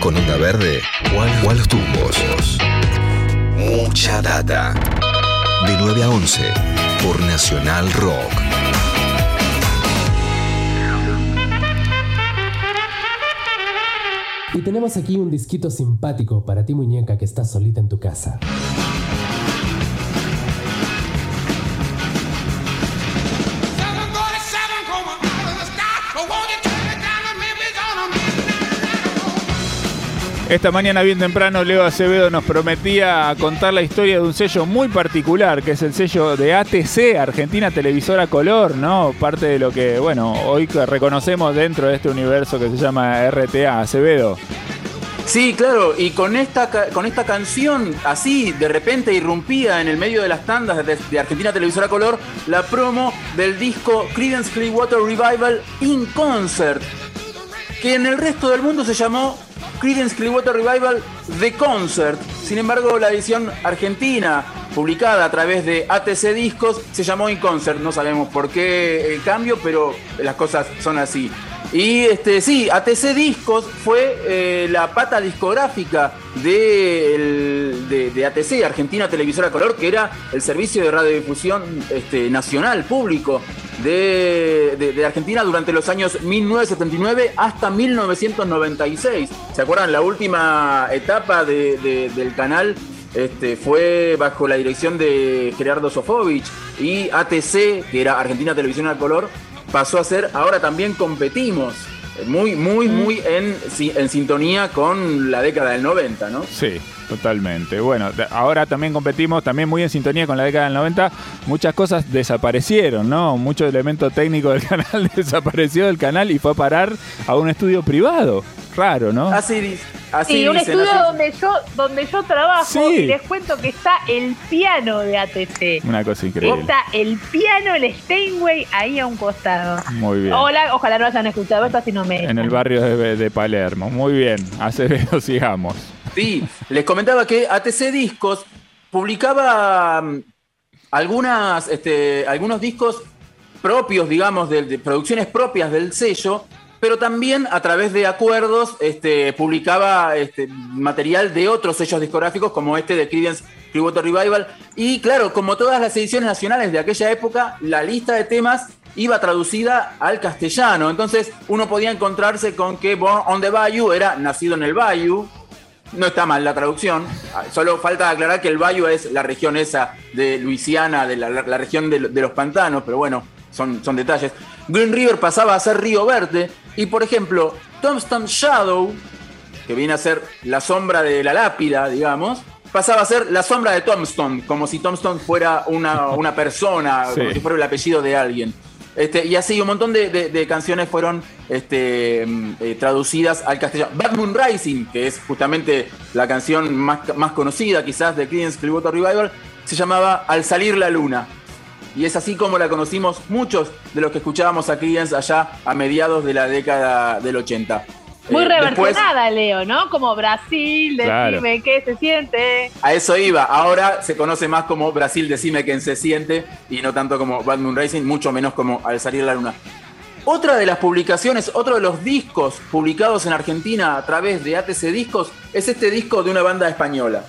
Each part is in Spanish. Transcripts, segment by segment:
con onda verde o a los tumbos. Mucha data. De 9 a 11 por Nacional Rock. Y tenemos aquí un disquito simpático para ti muñeca que estás solita en tu casa. Esta mañana bien temprano Leo Acevedo nos prometía contar la historia de un sello muy particular, que es el sello de ATC, Argentina Televisora Color, ¿no? Parte de lo que, bueno, hoy reconocemos dentro de este universo que se llama RTA, Acevedo. Sí, claro, y con esta, con esta canción, así de repente irrumpía en el medio de las tandas de, Argentina Televisora Color la promo del disco Creedence Clearwater Revival in Concert, que en el resto del mundo se llamó Creedence Clearwater Revival The Concert. Sin embargo, la edición argentina, publicada a través de ATC Discos, se llamó In Concert. No sabemos por qué el cambio, pero las cosas son así. Y este, sí, ATC Discos fue eh, la pata discográfica de, ATC, Argentina Televisora Color, que era el servicio de radiodifusión este, nacional, público de, Argentina durante los años 1979 hasta 1996. ¿Se acuerdan? La última etapa del canal este, fue bajo la dirección de Gerardo Sofovich y ATC, que era Argentina Televisión al Color, pasó a ser, ahora también competimos. Muy, muy, mm. muy en, en sintonía con la década del 90, ¿no? Sí, totalmente. Bueno, ahora también competimos, también muy en sintonía con la década del 90. Muchas cosas desaparecieron, ¿no? Mucho elemento técnico del canal desapareció del canal y fue a parar a un estudio privado. Raro, ¿no? Así sí, un estudio donde yo donde yo trabajo y les cuento que está el piano de ATC. Una cosa increíble. Está el piano, el Steinway ahí a un costado. Muy bien. Hola, ojalá no hayan escuchado esto, así no me. En el barrio de, Palermo. Muy bien. Acevedo, sigamos. Sí, les comentaba que ATC Discos publicaba mm, algunas, este, algunos discos propios, digamos, de producciones propias del sello pero también a través de acuerdos este, publicaba este, material de otros sellos discográficos como este de Creedence Clearwater Revival. Y claro, como todas las ediciones nacionales de aquella época, la lista de temas iba traducida al castellano. Entonces uno podía encontrarse con que Born on the Bayou era nacido en el Bayou. No está mal la traducción, solo falta aclarar que el Bayou es la región esa de Luisiana, de la, región de, los pantanos, pero bueno, son, son detalles. Green River pasaba a ser Río Verde, y por ejemplo, Tombstone Shadow, que viene a ser la sombra de la lápida, digamos, pasaba a ser la sombra de Tombstone, como si Tombstone fuera una, persona, como si fuera el apellido de alguien. Este, y así un montón de, canciones fueron este, mm, eh, traducidas al castellano. Bad Moon Rising, que es justamente la canción más, más conocida quizás de Creedence Clearwater Revival, se llamaba Al salir la luna y es así como la conocimos muchos de los que escuchábamos a Creedence allá a mediados de la década del 80. Muy eh, reversionada, Leo, ¿no? Como Brasil, decime qué se siente. A eso iba. Ahora se conoce más como Brasil, decime qué se siente, y no tanto como Bad Moon Racing, mucho menos como Al salir la luna. Otra de las publicaciones, otro de los discos publicados en Argentina a través de ATC Discos, es este disco de una banda española.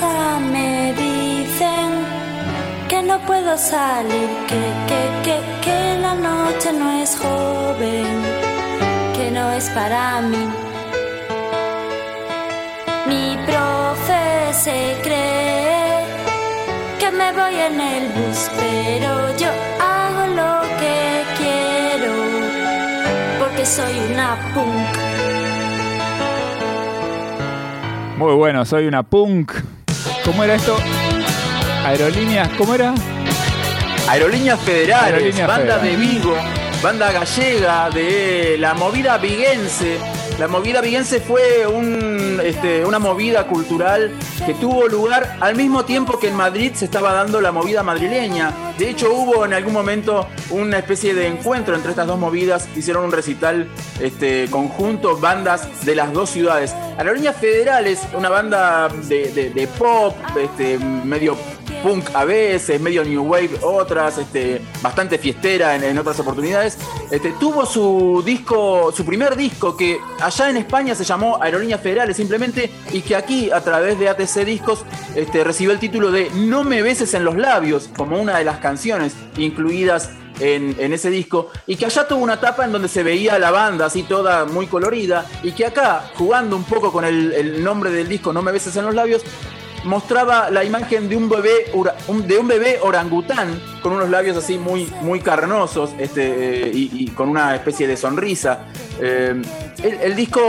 Me dicen que no puedo salir, que, que, que, que la noche no es joven, que no es para mí. Mi profe se cree que me voy en el bus, pero yo hago lo que quiero, porque soy una punk. Muy bueno, soy una punk. ¿Cómo era esto? Aerolíneas, ¿cómo era? Aerolíneas Federales, banda de Vigo, banda gallega de la movida viguense la movida viguense fue este, una movida cultural que tuvo lugar al mismo tiempo que en Madrid se estaba dando la movida madrileña. De hecho, hubo en algún momento una especie de encuentro entre estas dos movidas. Hicieron un recital este, conjunto, bandas de las dos ciudades. Aerolíneas Federales, una banda de, pop, este, medio punk a veces, medio new wave otras, este, bastante fiestera en, otras oportunidades. Este, tuvo su disco, su primer disco que allá en España se llamó Aerolíneas Federales simplemente y que aquí a través de ATC Discos este, recibió el título de No me beses en los labios como una de las canciones incluidas en, ese disco y que allá tuvo una etapa en donde se veía la banda así toda muy colorida y que acá, jugando un poco con el, nombre del disco No me beses en los labios, mostraba la imagen de un bebé, de un bebé orangután con unos labios así muy, muy carnosos este, eh, y, con una especie de sonrisa. Eh, el, disco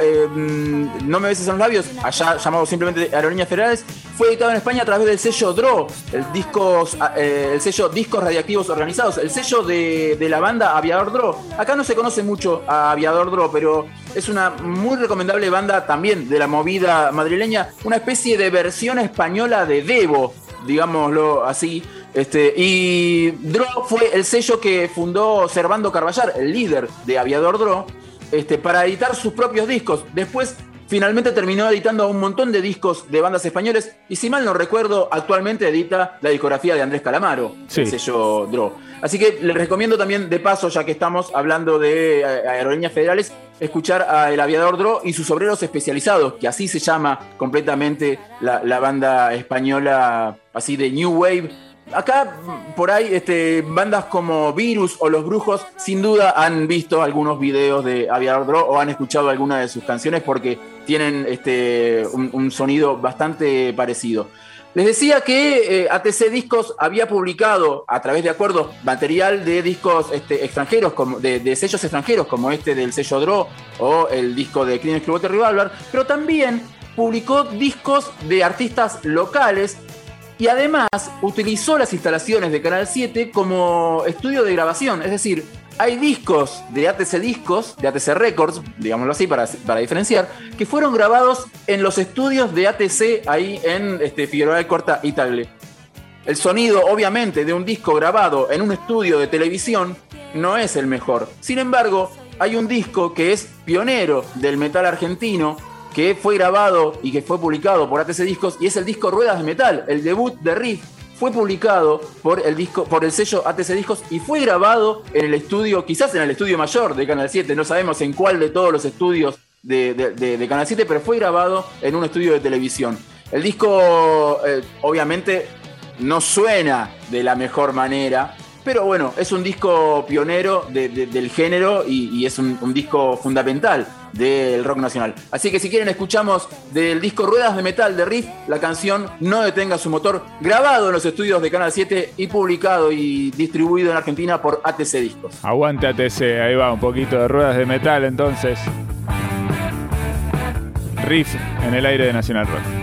eh, No me beses en los labios, allá llamado simplemente Aerolíneas Federales, fue editado en España a través del sello DRO, el, discos, el sello Discos Radiactivos Organizados, el sello de, de, la banda Aviador DRO. Acá no se conoce mucho a Aviador DRO, pero es una muy recomendable banda también de la movida madrileña, una especie de versión española de Devo, digámoslo así. Este, y Dro fue el sello que fundó Servando Carballar, el líder de Aviador Dro, este, para editar sus propios discos. Después finalmente terminó editando un montón de discos de bandas españoles y si mal no recuerdo, actualmente edita la discografía de Andrés Calamaro, el sello Dro. Así que les recomiendo también, de paso, ya que estamos hablando de eh, aerolíneas federales, escuchar a El Aviador Dro y sus obreros especializados, que así se llama completamente la, la banda española, así de New Wave acá por ahí este, bandas como Virus o Los Brujos sin duda han visto algunos videos de Aviador Dro o han escuchado alguna de sus canciones porque tienen este, un, sonido bastante parecido. Les decía que eh, ATC Discos había publicado a través de acuerdos material de discos este, extranjeros, como, de, sellos extranjeros como este del sello Dro o el disco de Clean Clearwater Revolver, pero también publicó discos de artistas locales y además utilizó las instalaciones de Canal 7 como estudio de grabación. Es decir, hay discos de ATC Discos, de ATC Records, digámoslo así para, para diferenciar, que fueron grabados en los estudios de ATC ahí en este, Figueroa de Corta y El sonido, obviamente, de un disco grabado en un estudio de televisión no es el mejor. Sin embargo, hay un disco que es pionero del metal argentino, que fue grabado y que fue publicado por ATC Discos y es el disco Ruedas de Metal, el debut de Riff. Fue publicado por el, disco, por el sello ATC Discos y fue grabado en el estudio, quizás en el estudio mayor de Canal 7, no sabemos en cuál de todos los estudios de, Canal 7, pero fue grabado en un estudio de televisión. El disco, eh, obviamente, no suena de la mejor manera, pero bueno, es un disco pionero del género y, es un, disco fundamental del rock nacional. Así que si quieren escuchamos del disco Ruedas de Metal de Riff, la canción No detenga su motor, grabado en los estudios de Canal 7 y publicado y distribuido en Argentina por ATC Discos. Aguante ATC, ahí va, un poquito de Ruedas de Metal entonces. Riff en el aire de Nacional Rock.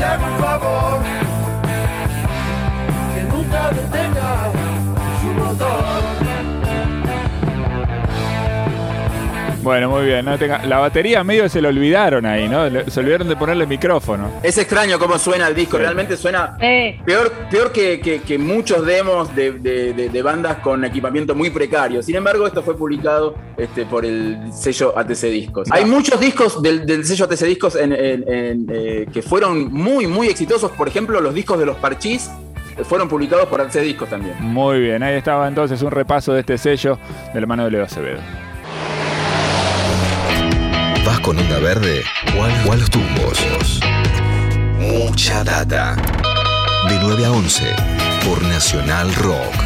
every bubble. Bueno, muy bien. La batería medio se lo olvidaron ahí, ¿no? Se olvidaron de ponerle micrófono. Es extraño cómo suena el disco. Realmente suena peor, peor que, muchos demos de, bandas con equipamiento muy precario. Sin embargo, esto fue publicado este, por el sello ATC Discos. Hay muchos discos del, sello ATC Discos eh, que fueron muy, muy exitosos. Por ejemplo, los discos de los Parchís fueron publicados por ATC Discos también. Muy bien, ahí estaba entonces un repaso de este sello de la mano de Leo Acevedo con Onda Verde o los tumbos. Mucha data. De 9 a 11 por Nacional Rock.